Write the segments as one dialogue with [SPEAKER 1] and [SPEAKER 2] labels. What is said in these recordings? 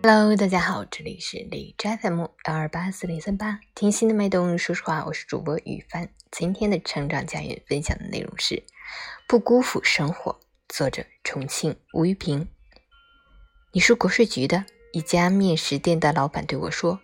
[SPEAKER 1] Hello，大家好，这里是李斋 FM 幺二八四零三八，听心的脉动。说实话，我是主播雨帆。今天的成长家园分享的内容是《不辜负生活》，作者重庆吴玉平。你是国税局的一家面食店的老板对我说，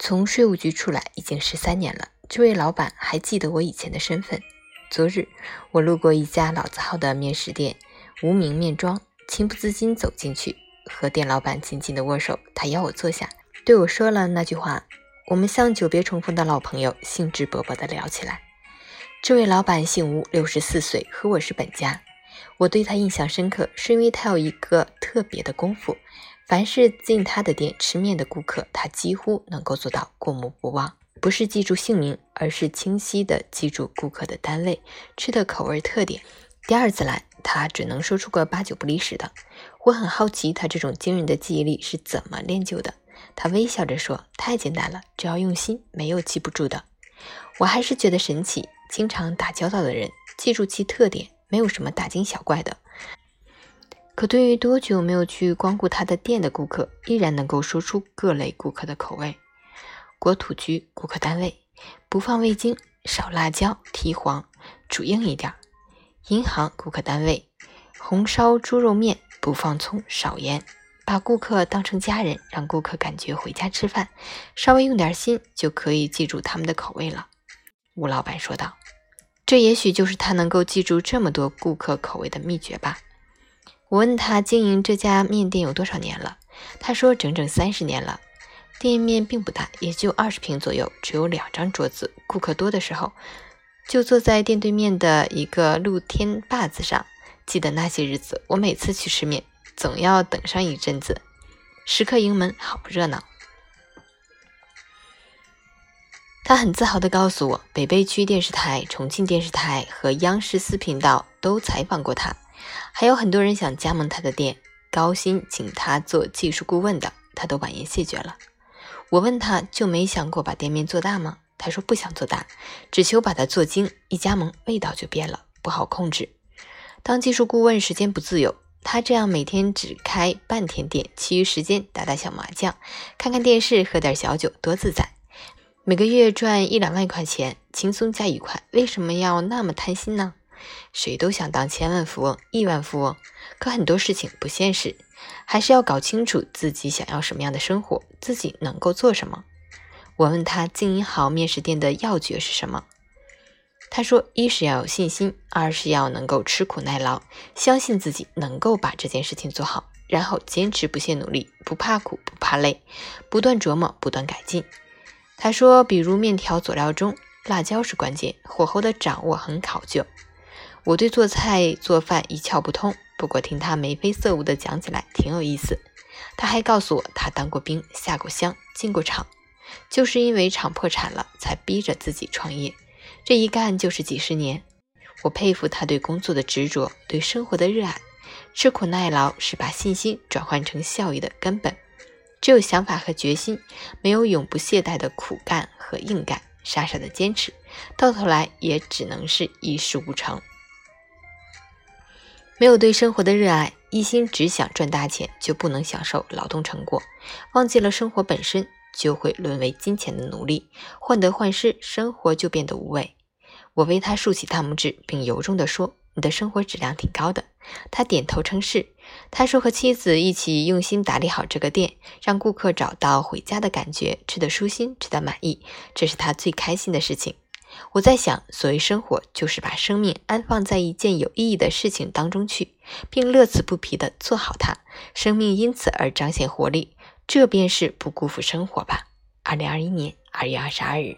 [SPEAKER 1] 从税务局出来已经十三年了。这位老板还记得我以前的身份。昨日我路过一家老字号的面食店，无名面庄，情不自禁走进去。和店老板紧紧的握手，他邀我坐下，对我说了那句话。我们像久别重逢的老朋友，兴致勃勃地聊起来。这位老板姓吴，六十四岁，和我是本家。我对他印象深刻，是因为他有一个特别的功夫，凡是进他的店吃面的顾客，他几乎能够做到过目不忘。不是记住姓名，而是清晰地记住顾客的单位、吃的口味特点。第二次来，他只能说出个八九不离十的。我很好奇，他这种惊人的记忆力是怎么练就的？他微笑着说：“太简单了，只要用心，没有记不住的。”我还是觉得神奇。经常打交道的人，记住其特点，没有什么大惊小怪的。可对于多久没有去光顾他的店的顾客，依然能够说出各类顾客的口味。国土局顾客单位：不放味精，少辣椒，提黄，煮硬一点。银行顾客单位。红烧猪肉面不放葱，少盐，把顾客当成家人，让顾客感觉回家吃饭，稍微用点心就可以记住他们的口味了。吴老板说道：“这也许就是他能够记住这么多顾客口味的秘诀吧。”我问他经营这家面店有多少年了，他说整整三十年了。店面并不大，也就二十平左右，只有两张桌子。顾客多的时候，就坐在店对面的一个露天坝子上。记得那些日子，我每次去吃面，总要等上一阵子。食客盈门，好不热闹。他很自豪地告诉我，北碚区电视台、重庆电视台和央视四频道都采访过他，还有很多人想加盟他的店，高薪请他做技术顾问的，他都婉言谢绝了。我问他就没想过把店面做大吗？他说不想做大，只求把它做精，一加盟味道就变了，不好控制。当技术顾问时间不自由，他这样每天只开半天店，其余时间打打小麻将，看看电视，喝点小酒，多自在。每个月赚一两万块钱，轻松加愉快。为什么要那么贪心呢？谁都想当千万富翁、亿万富翁，可很多事情不现实，还是要搞清楚自己想要什么样的生活，自己能够做什么。我问他经营好面食店的要诀是什么？他说：“一是要有信心，二是要能够吃苦耐劳，相信自己能够把这件事情做好，然后坚持不懈努力，不怕苦不怕累，不断琢磨，不断改进。”他说：“比如面条佐料中，辣椒是关键，火候的掌握很考究。”我对做菜做饭一窍不通，不过听他眉飞色舞地讲起来挺有意思。他还告诉我，他当过兵，下过乡，进过厂，就是因为厂破产了，才逼着自己创业。这一干就是几十年，我佩服他对工作的执着，对生活的热爱。吃苦耐劳是把信心转换成效益的根本。只有想法和决心，没有永不懈怠的苦干和硬干，傻傻的坚持，到头来也只能是一事无成。没有对生活的热爱，一心只想赚大钱，就不能享受劳动成果，忘记了生活本身。就会沦为金钱的奴隶，患得患失，生活就变得无味。我为他竖起大拇指，并由衷地说：“你的生活质量挺高的。”他点头称是。他说：“和妻子一起用心打理好这个店，让顾客找到回家的感觉，吃得舒心，吃得满意，这是他最开心的事情。”我在想，所谓生活，就是把生命安放在一件有意义的事情当中去，并乐此不疲地做好它，生命因此而彰显活力。这便是不辜负生活吧。二零二一年二月二十二日。